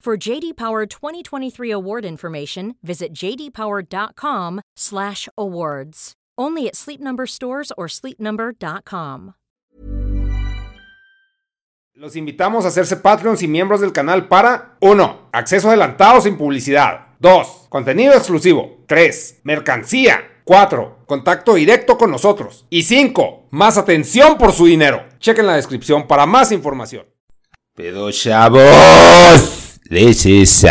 For JD Power 2023 award information, visit jdpower.com/awards. Only at Sleep Number stores or sleepnumber.com. Los invitamos a hacerse Patreons y miembros del canal para 1. Acceso adelantado sin publicidad. 2. Contenido exclusivo. 3. Mercancía. 4. Contacto directo con nosotros. Y 5. Más atención por su dinero. Chequen la descripción para más información. Pero chavos, is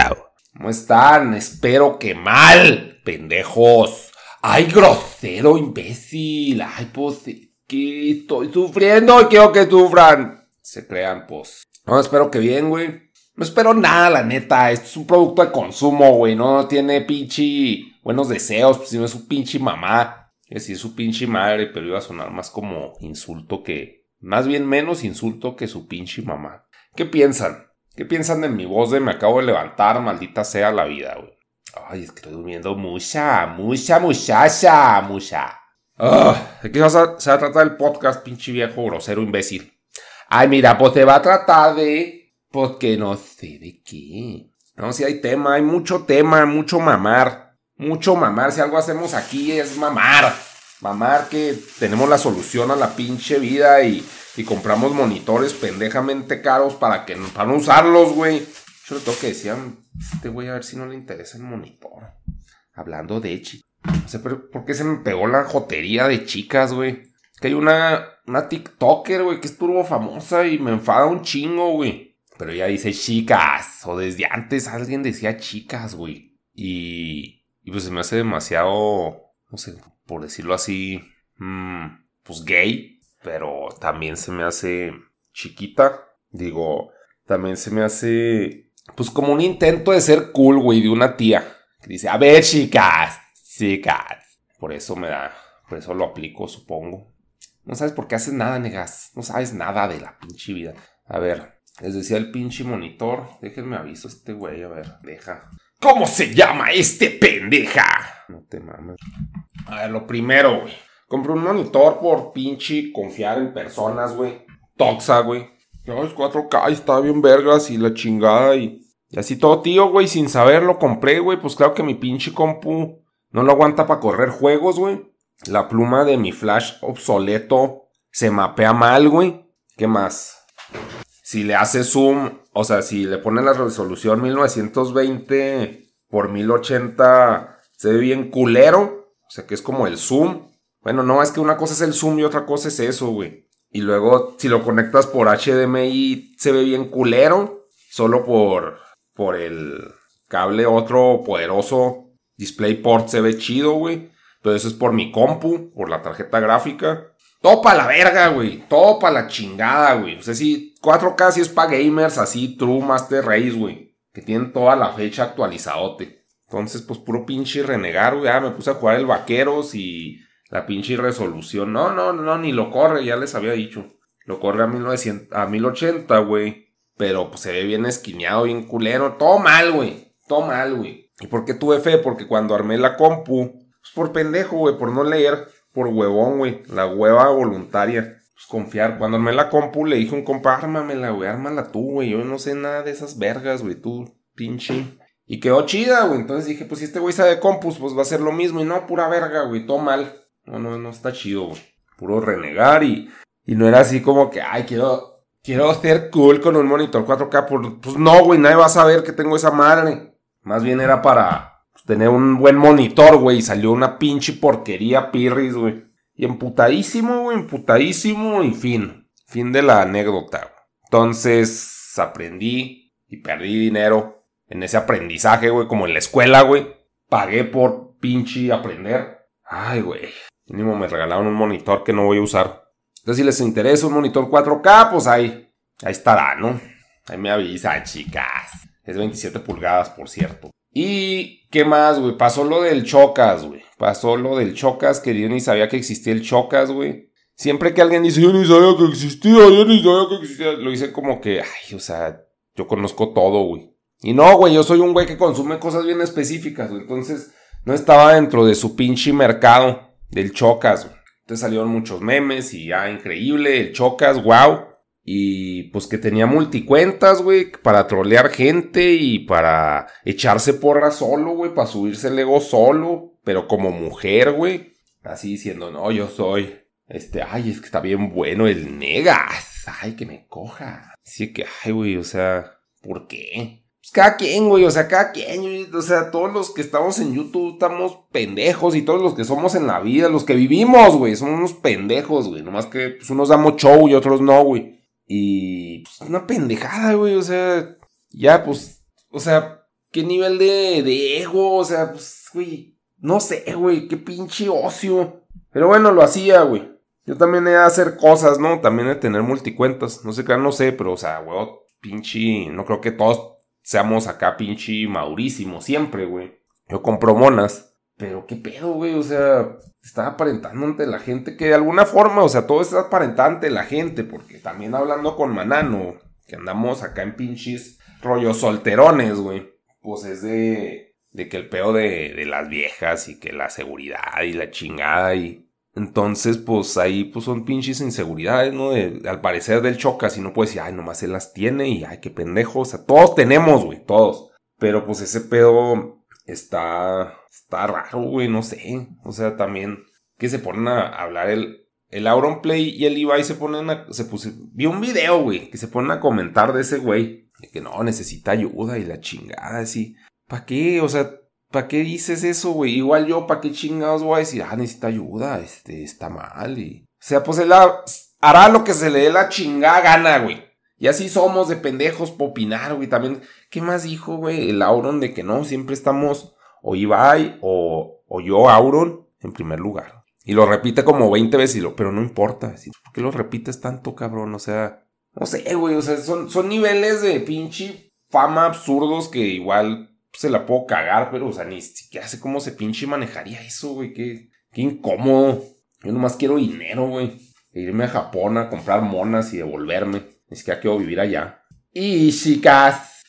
¿Cómo están? Espero que mal, pendejos. Ay, grosero, imbécil. Ay, pues, que estoy sufriendo y quiero que sufran. Se crean, pues. No, espero que bien, güey. No espero nada, la neta. Esto es un producto de consumo, güey. No tiene pinche buenos deseos, pues si no es su pinche mamá. Es su pinche madre, pero iba a sonar más como insulto que. Más bien menos insulto que su pinche mamá. ¿Qué piensan? ¿Qué piensan de mi voz de me acabo de levantar, maldita sea la vida, güey? Ay, estoy durmiendo mucha, mucha, muchacha, mucha. Ah, ¿De qué se va a tratar el podcast, pinche viejo grosero imbécil? Ay, mira, pues te va a tratar de... Pues que no sé de qué. No, si hay tema, hay mucho tema, mucho mamar. Mucho mamar. Si algo hacemos aquí es mamar. Mamar que tenemos la solución a la pinche vida y y compramos monitores pendejamente caros para que para no usarlos, güey. Yo le tengo que decir a este güey a ver si no le interesa el monitor. Hablando de chi. No sé por qué se me pegó la jotería de chicas, güey. Que hay una, una TikToker, güey, que es turbo famosa y me enfada un chingo, güey. Pero ella dice chicas. O desde antes alguien decía chicas, güey. Y, y pues se me hace demasiado, no sé, por decirlo así, mmm, pues gay pero también se me hace chiquita. Digo, también se me hace, pues como un intento de ser cool, güey, de una tía. Que dice, a ver, chicas, chicas. Por eso me da, por eso lo aplico, supongo. No sabes por qué haces nada, negas. No sabes nada de la pinche vida. A ver, les decía el pinche monitor. Déjenme aviso este güey, a ver, deja. ¿Cómo se llama este pendeja? No te mames. A ver, lo primero, güey. Compré un monitor por pinche confiar en personas, güey. Toxa, güey. No, es 4K, está bien vergas y la chingada y... y así todo, tío, güey, sin saberlo compré, güey. Pues claro que mi pinche compu no lo aguanta para correr juegos, güey. La pluma de mi flash obsoleto se mapea mal, güey. ¿Qué más? Si le hace zoom, o sea, si le pone la resolución 1920 por 1080, se ve bien culero. O sea, que es como el zoom. Bueno, no, es que una cosa es el zoom y otra cosa es eso, güey. Y luego, si lo conectas por HDMI, se ve bien culero. Solo por, por el cable otro poderoso DisplayPort se ve chido, güey. Pero eso es por mi compu, por la tarjeta gráfica. Todo para la verga, güey. Todo para la chingada, güey. O sea, si 4K sí es para gamers así, True Master Race, güey. Que tienen toda la fecha actualizadote. Entonces, pues puro pinche renegar, güey. Ya me puse a jugar el Vaqueros y la pinche resolución. No, no, no, ni lo corre, ya les había dicho. Lo corre a, 1900, a 1080, güey. Pero pues se ve bien esquineado, bien culero. Todo mal, güey. Todo mal, güey. ¿Y por qué tuve fe? Porque cuando armé la compu, pues por pendejo, güey, por no leer, por huevón, güey. La hueva voluntaria. Pues confiar. Cuando armé la compu, le dije a un compa, ármamela, güey, ármala tú, güey. Yo no sé nada de esas vergas, güey, tú, pinche. Y quedó chida, güey. Entonces dije, pues si este güey sabe compus, pues va a ser lo mismo. Y no, pura verga, güey, todo mal. No, no, no está chido, güey. Puro renegar y, y no era así como que, ay, quiero, quiero ser cool con un monitor 4K. Pues no, güey, nadie va a saber que tengo esa madre. Más bien era para pues, tener un buen monitor, güey. Y salió una pinche porquería pirris, güey. Y emputadísimo, güey, emputadísimo y fin. Fin de la anécdota. Güey. Entonces aprendí y perdí dinero en ese aprendizaje, güey, como en la escuela, güey. Pagué por pinche aprender. Ay, güey. Mínimo me regalaron un monitor que no voy a usar. Entonces, si les interesa un monitor 4K, pues ahí, ahí estará, ¿no? Ahí me avisan, chicas. Es 27 pulgadas, por cierto. Y, ¿qué más, güey? Pasó lo del Chocas, güey. Pasó lo del Chocas, que yo ni sabía que existía el Chocas, güey. Siempre que alguien dice, yo ni sabía que existía, yo ni sabía que existía, lo dicen como que, ay, o sea, yo conozco todo, güey. Y no, güey, yo soy un güey que consume cosas bien específicas, güey. Entonces, no estaba dentro de su pinche mercado del Chocas. Entonces salieron muchos memes y ya, increíble, el Chocas, wow. Y pues que tenía multicuentas, güey, para trolear gente y para echarse porra solo, güey, para subirse el ego solo, pero como mujer, güey. Así diciendo, no, yo soy, este, ay, es que está bien bueno el negas, ay, que me coja. Así que, ay, güey, o sea, ¿por qué? Pues cada quien, güey, o sea, cada quien, o sea, todos los que estamos en YouTube estamos pendejos y todos los que somos en la vida, los que vivimos, güey, somos unos pendejos, güey, nomás que pues, unos damos show y otros no, güey. Y pues, una pendejada, güey, o sea, ya, pues, o sea, qué nivel de, de ego, o sea, pues, güey, no sé, güey, qué pinche ocio. Pero bueno, lo hacía, güey. Yo también he de hacer cosas, ¿no? También he de tener multicuentas. No sé qué, no sé, pero, o sea, güey, pinche, no creo que todos seamos acá pinche maurísimos siempre, güey. Yo compro monas. Pero qué pedo, güey, o sea, está aparentando ante la gente que de alguna forma, o sea, todo está aparentante la gente, porque también hablando con Manano, que andamos acá en pinches rollos solterones, güey, pues es de, de que el pedo de, de las viejas y que la seguridad y la chingada y... Entonces, pues ahí pues son pinches inseguridades, ¿no? De, al parecer del chocas y no puedes decir, ay, nomás él las tiene y ay, qué pendejo. O sea, todos tenemos, güey, todos. Pero pues ese pedo está está raro, güey, no sé. O sea, también que se ponen a hablar el, el Auronplay y el Ibai se ponen a, se puse, vi un video, güey, que se ponen a comentar de ese güey, de que no, necesita ayuda y la chingada, así. ¿Para qué? O sea, ¿para qué dices eso, güey? Igual yo, ¿para qué chingados voy a decir, ah, necesita ayuda, este, está mal y... O sea, pues él hará lo que se le dé la chingada gana, güey. Y así somos de pendejos por opinar, güey. También, ¿qué más dijo, güey? El Auron de que no, siempre estamos o Ibai o, o yo, Auron, en primer lugar. Y lo repite como 20 veces, y lo, pero no importa. ¿Por qué lo repites tanto, cabrón? O sea, no sé, güey. O sea, son, son niveles de pinche fama absurdos que igual se la puedo cagar, pero, o sea, ni siquiera sé cómo se pinche manejaría eso, güey. Qué, qué incómodo. Yo nomás quiero dinero, güey. E irme a Japón a comprar monas y devolverme. Ni siquiera quiero vivir allá. Y chicas,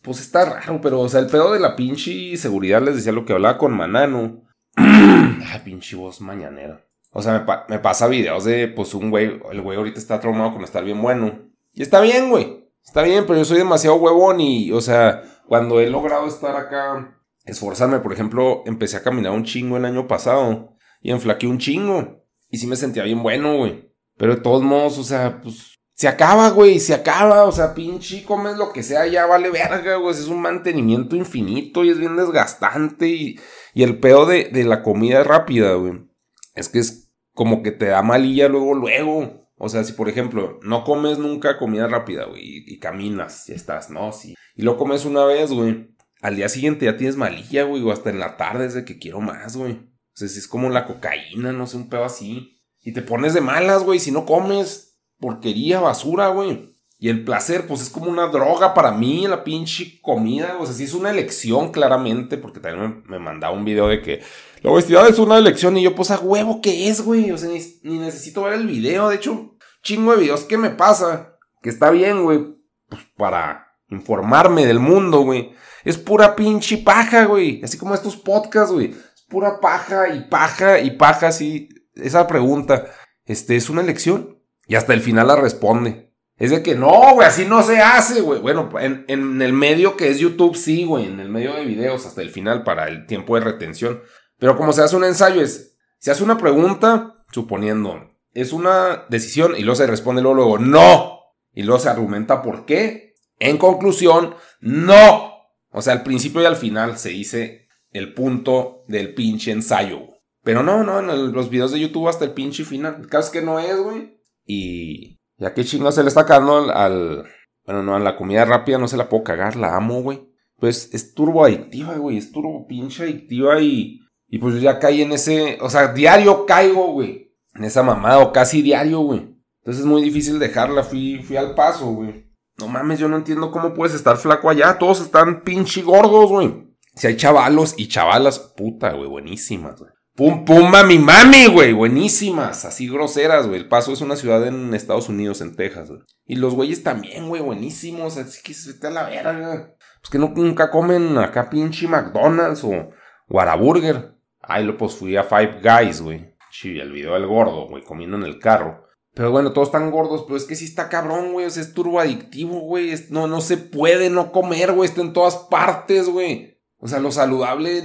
pues está raro, pero, o sea, el pedo de la pinche seguridad les decía lo que hablaba con Manano. Ay, pinche voz mañanera. O sea, me, me, pasa videos de, pues, un güey, el güey ahorita está traumado con estar bien bueno. Y está bien, güey. Está bien, pero yo soy demasiado huevón y, o sea, cuando he logrado estar acá, esforzarme, por ejemplo, empecé a caminar un chingo el año pasado y enflaqué un chingo. Y sí me sentía bien bueno, güey. Pero de todos modos, o sea, pues se acaba, güey, se acaba, o sea, pinche, comes lo que sea, ya vale verga, güey, es un mantenimiento infinito y es bien desgastante y, y el pedo de, de la comida rápida, güey, es que es como que te da malilla luego, luego, o sea, si por ejemplo no comes nunca comida rápida, güey, y, caminas, y estás, ¿no? Sí. Y lo comes una vez, güey, al día siguiente ya tienes malilla, güey, o hasta en la tarde es de que quiero más, güey. O sea, si es como la cocaína, no sé, un pedo así. Y te pones de malas, güey, si no comes porquería, basura, güey. Y el placer, pues es como una droga para mí, la pinche comida. O sea, sí es una elección, claramente, porque también me, mandaba un video de que la obesidad es una elección. Y yo, pues a huevo, ¿qué es, güey? O sea, ni, necesito ver el video. De hecho, chingo de videos, ¿qué me pasa? Que está bien, güey, pues para informarme del mundo, güey. Es pura pinche paja, güey. Así como estos podcasts, güey. Es pura paja y paja y paja, así. Esa pregunta, este, es una elección. Y hasta el final la responde. Es de que no, güey, así no se hace, güey. Bueno, en, en el medio que es YouTube, sí, güey. En el medio de videos hasta el final para el tiempo de retención. Pero como se hace un ensayo, es, se hace una pregunta, suponiendo, es una decisión y luego se responde luego, luego, no. Y luego se argumenta por qué. En conclusión, no. O sea, al principio y al final se dice el punto del pinche ensayo. Pero no, no, en los videos de YouTube hasta el pinche final. El caso es que no es, güey. Y ya que chingo se le está cagando al, Bueno, no, a la comida rápida no se la puedo cagar, la amo, güey. Pues es turbo adictiva, güey. Es turbo pinche adictiva y. Y pues yo ya caí en ese. O sea, diario caigo, güey. En esa mamada, o casi diario, güey. Entonces es muy difícil dejarla. Fui, fui al paso, güey. No mames, yo no entiendo cómo puedes estar flaco allá. Todos están pinche gordos, güey. Si hay chavalos y chavalas, puta, güey, buenísimas, güey. Pum, pum, mami, mami, güey, buenísimas, así groseras, güey. El Paso es una ciudad en Estados Unidos, en Texas, güey. Y los güeyes también, güey, buenísimos, así que se vete a la verga. Pues que nunca comen acá pinche McDonald's o Whataburger. Ay, lo pues fui a Five Guys, güey. Sí, el video del gordo, güey, comiendo en el carro. Pero bueno, todos están gordos, pero es que sí está cabrón, güey. O sea, es turbo adictivo, güey. No, no se puede no comer, güey. Está en todas partes, güey. O sea, lo saludable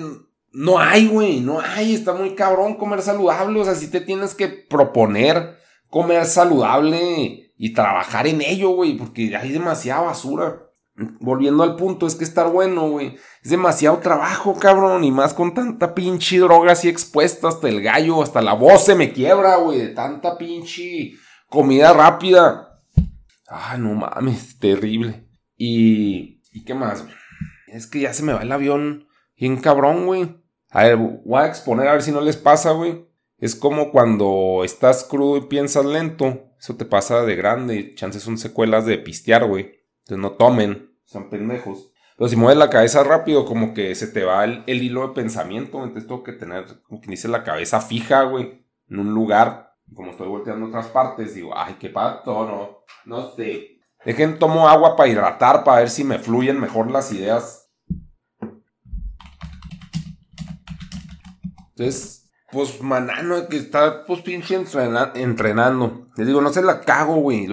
no hay, güey. No hay. Está muy cabrón comer saludable. O sea, si te tienes que proponer comer saludable y trabajar en ello, güey. Porque hay demasiada basura. Volviendo al punto, es que estar bueno, güey. Es demasiado trabajo, cabrón. Y más con tanta pinche droga así expuesta hasta el gallo. Hasta la voz se me quiebra, güey. De tanta pinche comida rápida. Ah, no mames, terrible. Y. ¿Y qué más? Es que ya se me va el avión bien cabrón, güey. A ver, voy a exponer a ver si no les pasa, güey. Es como cuando estás crudo y piensas lento. Eso te pasa de grande. Chances son secuelas de pistear, güey. Entonces no tomen. Son pendejos. Pero si mueves la cabeza rápido, como que se te va el, hilo de pensamiento. Entonces tengo que tener, como que dice, la cabeza fija, güey. En un lugar como estoy volteando otras partes, digo, ay, qué pato, no, no sé. Dejen, tomo agua para hidratar, para ver si me fluyen mejor las ideas. Entonces, pues, manano, que está, pues, pinche entrenando. Les digo, no se la cago, güey.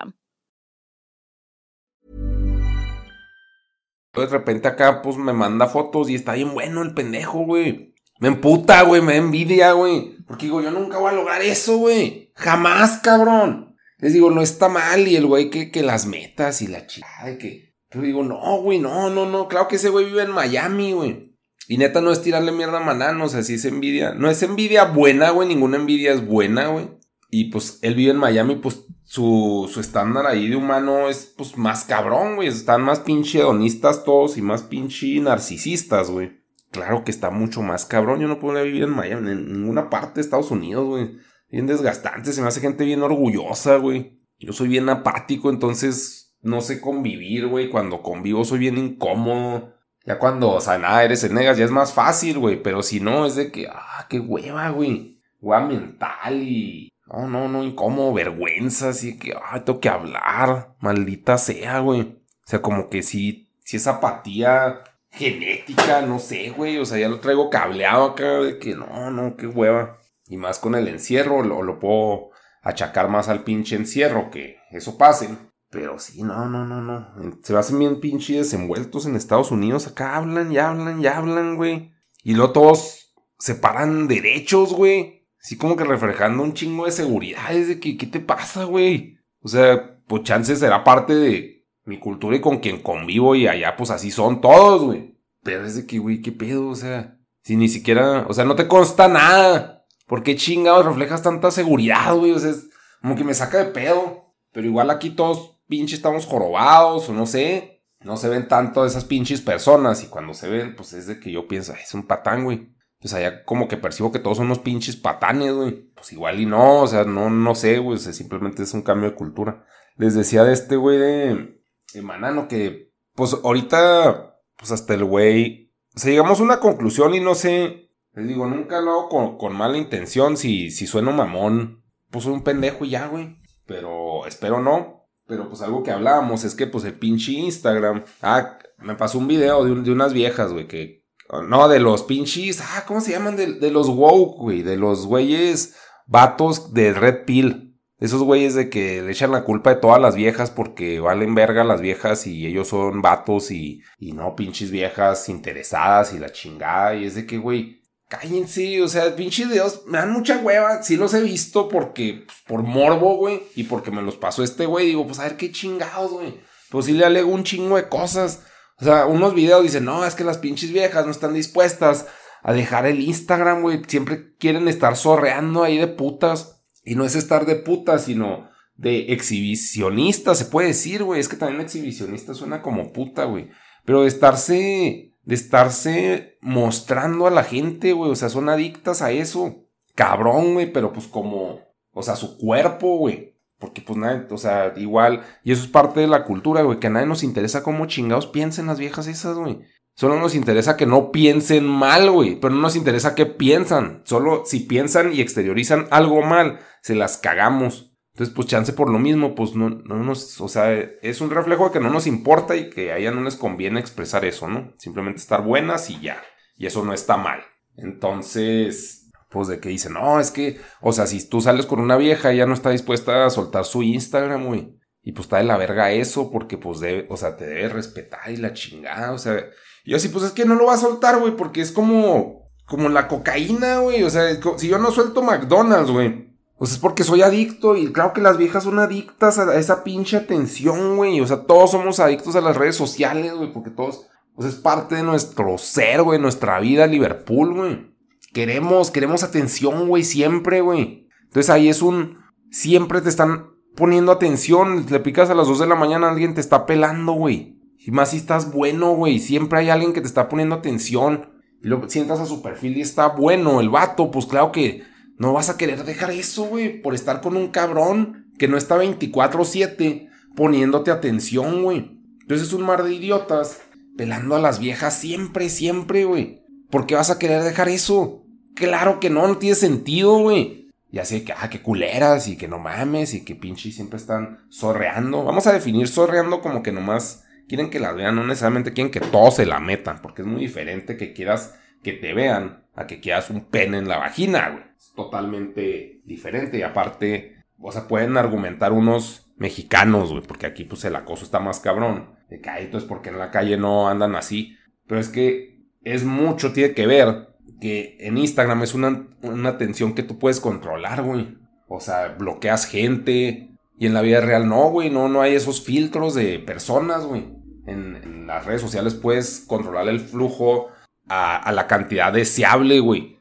De repente acá, pues me manda fotos y está bien bueno el pendejo, güey. Me emputa, güey, me envidia, güey. Porque digo, yo nunca voy a lograr eso, güey. Jamás, cabrón. Les digo, no está mal. Y el güey que, que las metas y la chica que. Pero digo, no, güey, no, no, no. Claro que ese güey vive en Miami, güey. Y neta no es tirarle mierda a Manano, o sea, sí es envidia. No es envidia buena, güey. Ninguna envidia es buena, güey. Y pues él vive en Miami, pues su, su estándar ahí de humano es pues más cabrón, güey. Están más pinche hedonistas todos y más pinche narcisistas, güey. Claro que está mucho más cabrón. Yo no puedo vivir en Miami, en ninguna parte de Estados Unidos, güey. Bien desgastante, se me hace gente bien orgullosa, güey. Yo soy bien apático, entonces no sé convivir, güey. Cuando convivo soy bien incómodo. Ya cuando, o sea, nada, eres en negas, ya es más fácil, güey. Pero si no, es de que, ah, qué hueva, güey. Hueva mental y No, no, no, incómodo, vergüenza, así que, ay, tengo que hablar, maldita sea, güey. O sea, como que sí, sí es apatía genética, no sé, güey. O sea, ya lo traigo cableado acá, de que no, no, qué hueva. Y más con el encierro, lo, lo puedo achacar más al pinche encierro, que eso pase. Pero sí, no, no, no, no. Se hacen bien pinche desenvueltos en Estados Unidos. Acá hablan y hablan y hablan, güey. Y luego todos se paran derechos, güey. Así como que reflejando un chingo de seguridad. Es de que, ¿qué te pasa, güey? O sea, pues chance será parte de mi cultura y con quien convivo y allá pues así son todos, güey. Pero es de que, güey, ¿qué pedo? O sea, si ni siquiera, o sea, no te consta nada. ¿Por qué chingados reflejas tanta seguridad, güey? O sea, es como que me saca de pedo. Pero igual aquí todos pinches estamos jorobados o no sé. No se ven tanto esas pinches personas y cuando se ven, pues es de que yo pienso, es un patán, güey pues allá como que percibo que todos son unos pinches patanes, güey. Pues igual y no, o sea, no, no sé, güey, simplemente es un cambio de cultura. Les decía de este güey de, de Manano que, pues ahorita, pues hasta el güey, o sea, llegamos a una conclusión y no sé, les digo, nunca lo hago con, con mala intención, si, si sueno mamón, pues un pendejo y ya, güey. Pero espero no. Pero pues algo que hablábamos es que pues el pinche Instagram, ah, me pasó un video de, de unas viejas, güey, que, no, de los pinches. Ah, ¿cómo se llaman? De, los woke, güey. De los güeyes vatos de Red Pill. Esos güeyes de que le echan la culpa de todas las viejas porque valen verga las viejas y ellos son vatos y, y no pinches viejas interesadas y la chingada. Y es de que, güey, cállense. O sea, pinches videos me dan mucha hueva. Sí los he visto porque, pues, por morbo, güey. Y porque me los pasó este güey. Digo, pues a ver qué chingados, güey. Pues sí le alego un chingo de cosas. O sea, unos videos dicen, no, es que las pinches viejas no están dispuestas a dejar el Instagram, güey. Siempre quieren estar sorreando ahí de putas. Y no es estar de putas, sino de exhibicionista, se puede decir, güey. Es que también exhibicionista suena como puta, güey. Pero de estarse, de estarse mostrando a la gente, güey. O sea, son adictas a eso. Cabrón, güey, pero pues como, o sea, su cuerpo, güey. Porque pues nadie, o sea, igual, y eso es parte de la cultura, güey, que a nadie nos interesa cómo chingados piensen las viejas esas, güey. Solo nos interesa que no piensen mal, güey, pero no nos interesa qué piensan. Solo si piensan y exteriorizan algo mal, se las cagamos. Entonces, pues chance por lo mismo, pues no, no nos, o sea, es un reflejo de que no nos importa y que a ella no les conviene expresar eso, ¿no? Simplemente estar buenas y ya. Y eso no está mal. Entonces, pues de que dice, no, es que, o sea, si tú sales con una vieja, ella no está dispuesta a soltar su Instagram, güey. Y pues está de la verga eso, porque pues debe, o sea, te debe respetar y la chingada, o sea. Y yo así, pues es que no lo va a soltar, güey, porque es como, como la cocaína, güey. O sea, si yo no suelto McDonald's, güey. Pues es porque soy adicto y claro que las viejas son adictas a esa pinche atención, güey. O sea, todos somos adictos a las redes sociales, güey, porque todos, pues es parte de nuestro ser, güey, nuestra vida, Liverpool, güey. Queremos, queremos atención, güey, siempre, güey. Entonces ahí es un, siempre te están poniendo atención. Le picas a las 2 de la mañana, alguien te está pelando, güey. Y más si estás bueno, güey. Siempre hay alguien que te está poniendo atención. Y lo sientas a su perfil y está bueno el vato. Pues claro que no vas a querer dejar eso, güey. Por estar con un cabrón que no está 24-7 poniéndote atención, güey. Entonces es un mar de idiotas pelando a las viejas siempre, siempre, güey. ¿Por qué vas a querer dejar eso? Claro que no, no tiene sentido, güey. Ya sé que, ah, qué culeras y que no mames y que pinche siempre están zorreando. Vamos a definir zorreando como que nomás quieren que la vean, no necesariamente quieren que todos se la metan, porque es muy diferente que quieras que te vean a que quieras un pene en la vagina, güey. Es totalmente diferente y aparte, o sea, pueden argumentar unos mexicanos, güey, porque aquí pues el acoso está más cabrón. De que, entonces, porque en la calle no andan así? Pero es que es mucho, tiene que ver que en Instagram es una, una atención que tú puedes controlar, güey. O sea, bloqueas gente. Y en la vida real no, güey. No, no hay esos filtros de personas, güey. En, las redes sociales puedes controlar el flujo a, a la cantidad deseable, güey.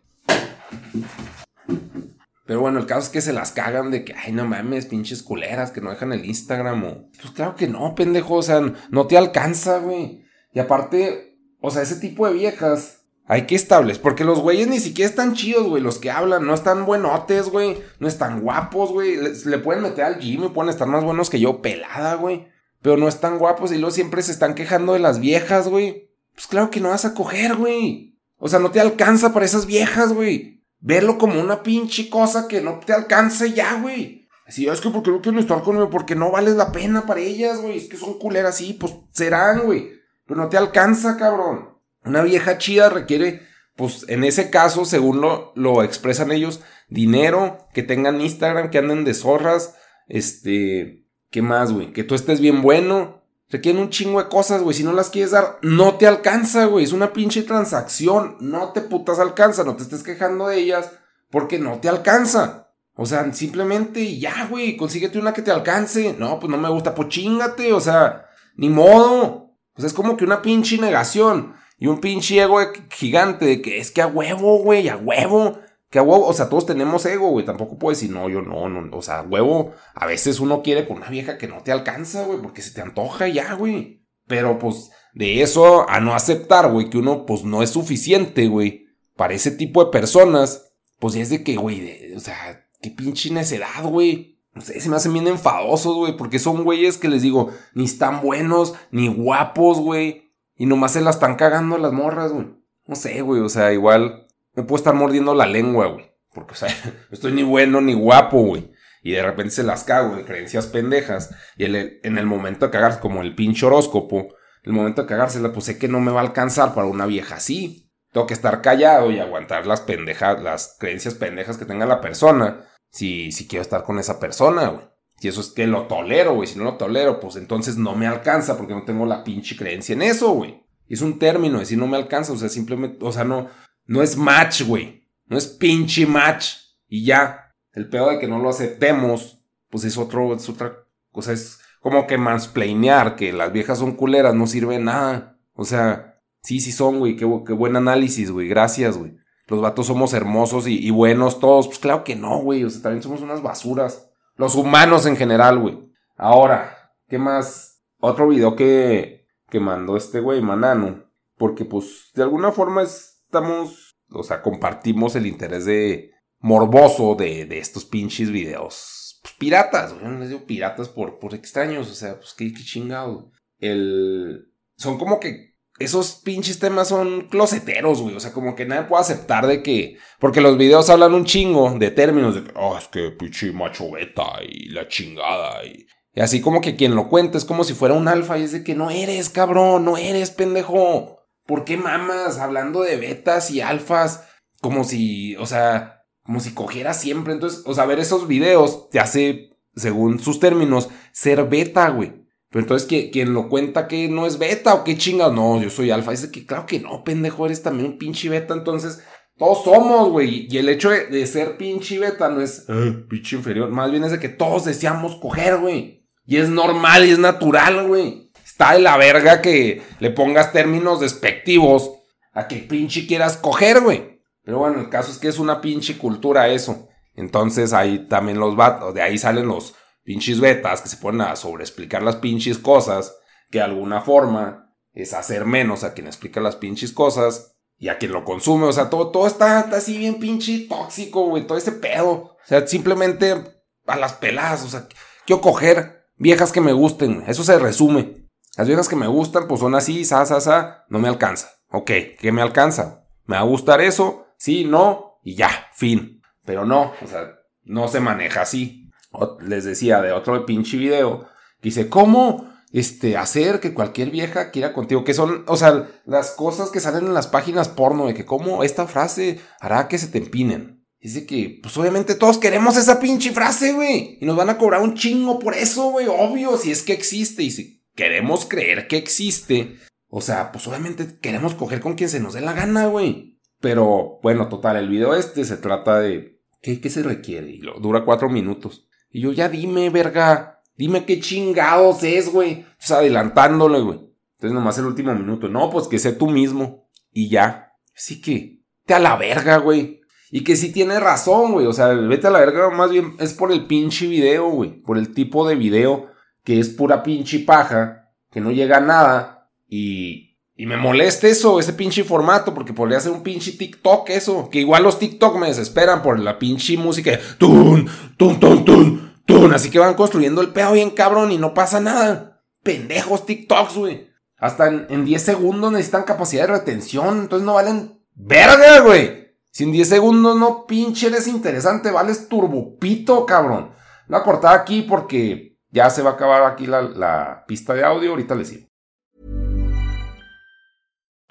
Pero bueno, el caso es que se las cagan de que, ay, no mames, pinches culeras que no dejan el Instagram. O... Pues claro que no, pendejo. O sea, no te alcanza, güey. Y aparte, o sea, ese tipo de viejas hay que establecer. Porque los güeyes ni siquiera están chidos, güey. Los que hablan no están buenotes, güey. No están guapos, güey. Le, pueden meter al gym pueden estar más buenos que yo, pelada, güey. Pero no están guapos y luego siempre se están quejando de las viejas, güey. Pues claro que no vas a coger, güey. O sea, no te alcanza para esas viejas, güey. verlo como una pinche cosa que no te alcanza ya, güey. Así, es que porque no quieren estar conmigo, porque no vales la pena para ellas, güey. Es que son culeras, sí, pues serán, güey. Pero no te alcanza, cabrón. Una vieja chida requiere, pues en ese caso, según lo, lo expresan ellos, dinero, que tengan Instagram, que anden de zorras, este, ¿qué más, güey? Que tú estés bien bueno. Requieren un chingo de cosas, güey. Si no las quieres dar, no te alcanza, güey. Es una pinche transacción. No te putas alcanza. No te estés quejando de ellas porque no te alcanza. O sea, simplemente ya, güey. Consíguete una que te alcance. No, pues no me gusta. Pues chingate. O sea, ni modo. O sea, es como que una pinche negación. Y un pinche ego gigante de que es que a huevo, güey, a huevo. Que a huevo, o sea, todos tenemos ego, güey. Tampoco puedes decir, no, yo no, no. O sea, huevo, a veces uno quiere con una vieja que no te alcanza, güey, porque se te antoja ya, güey. Pero pues, de eso a no aceptar, güey, que uno, pues no es suficiente, güey, para ese tipo de personas, pues es de que, güey, o sea, qué pinche necedad, güey. No sé, se me hacen bien enfadosos, güey, porque son güeyes que les digo, ni están buenos, ni guapos, güey. Y nomás se la están cagando las morras, güey. No sé, güey, o sea, igual me puedo estar mordiendo la lengua, güey. Porque, o sea, no estoy ni bueno ni guapo, güey. Y de repente se las cago en creencias pendejas. Y en el momento de cagarse, como el pinche horóscopo, el momento de cagársela, pues sé que no me va a alcanzar para una vieja así. Tengo que estar callado y aguantar las pendejas, las creencias pendejas que tenga la persona. Si, si quiero estar con esa persona, güey. Si eso es que lo tolero, güey. Si no lo tolero, pues entonces no me alcanza porque no tengo la pinche creencia en eso, güey. Es un término, decir no me alcanza. O sea, simplemente, o sea, no, no es match, güey. No es pinche match. Y ya. El peor de que no lo aceptemos, pues es otro, es otra cosa. Es como que mansplainear que las viejas son culeras no sirve nada. O sea, sí, sí son, güey. Qué, qué buen análisis, güey. Gracias, güey. Los vatos somos hermosos y, y, buenos todos. Pues claro que no, güey. O sea, también somos unas basuras. Los humanos en general, güey. Ahora, ¿qué más? Otro video que, que mandó este güey, Manano. Porque, pues, de alguna forma es estamos, o sea, compartimos el interés de morboso de, de estos pinches videos. Pues piratas, güey, no les digo piratas por, por extraños, o sea, pues qué, qué chingado. El... Son como que esos pinches temas son closeteros, güey. O sea, como que nadie puede aceptar de que. Porque los videos hablan un chingo de términos de que, oh, es que pinche macho beta y la chingada. Y, y, así como que quien lo cuenta es como si fuera un alfa y es de que no eres, cabrón, no eres, pendejo. ¿Por qué mamas hablando de betas y alfas? Como si, o sea, como si cogiera siempre. Entonces, o sea, ver esos videos te hace, según sus términos, ser beta, güey. Pero entonces, quien lo cuenta que no es beta o qué chingas, no, yo soy alfa. Dice que, claro que no, pendejo, eres también un pinche beta. Entonces, todos somos, güey. Y el hecho de, ser pinche beta no es eh, pinche inferior. Más bien es de que todos deseamos coger, güey. Y es normal y es natural, güey. Está de la verga que le pongas términos despectivos a que pinche quieras coger, güey. Pero bueno, el caso es que es una pinche cultura eso. Entonces ahí también los vatos, de ahí salen los pinches betas que se ponen a sobreexplicar las pinches cosas, que de alguna forma es hacer menos a quien explica las pinches cosas y a quien lo consume. O sea, todo, todo está, así bien pinche tóxico, güey, todo ese pedo. O sea, simplemente a las peladas, o sea, quiero coger viejas que me gusten, eso se resume. Las viejas que me gustan, pues son así, sa, sa, sa, no me alcanza. Ok, ¿qué me alcanza? ¿Me va a gustar eso? Sí, no, y ya, fin. Pero no, o sea, no se maneja así. Les decía de otro pinche video, dice, ¿cómo este, hacer que cualquier vieja quiera contigo? Que son, o sea, las cosas que salen en las páginas porno, de que cómo esta frase hará que se te empinen. Dice que, pues obviamente todos queremos esa pinche frase, güey. Y nos van a cobrar un chingo por eso, güey. Obvio, si es que existe. Y si queremos creer que existe, o sea, pues obviamente queremos coger con quien se nos dé la gana, güey. Pero bueno, total, el video este se trata de... ¿Qué, qué se requiere? Y lo, dura cuatro minutos. Y yo, ya dime, verga. Dime qué chingados es, güey. Sea, adelantándole, güey. Entonces nomás el último minuto. No, pues que sé tú mismo. Y ya. Así que, te a la verga, güey. Y que sí tiene razón, güey. O sea, vete a la verga más bien es por el pinche video, güey. Por el tipo de video que es pura pinche paja, que no llega a nada, y, y me molesta eso, ese pinche formato, porque podría ser un pinche TikTok eso, que igual los TikTok me desesperan por la pinche música, tun, tun, tun, tun, tun, así que van construyendo el pedo bien cabrón y no pasa nada. Pendejos TikToks, güey. Hasta en, en 10 segundos necesitan capacidad de retención, entonces no valen verga, güey. Si en 10 segundos no pinche eres interesante, vales turbopito, cabrón. La cortada aquí porque ya se va a acabar aquí la, la pista de audio. Ahorita les sigo.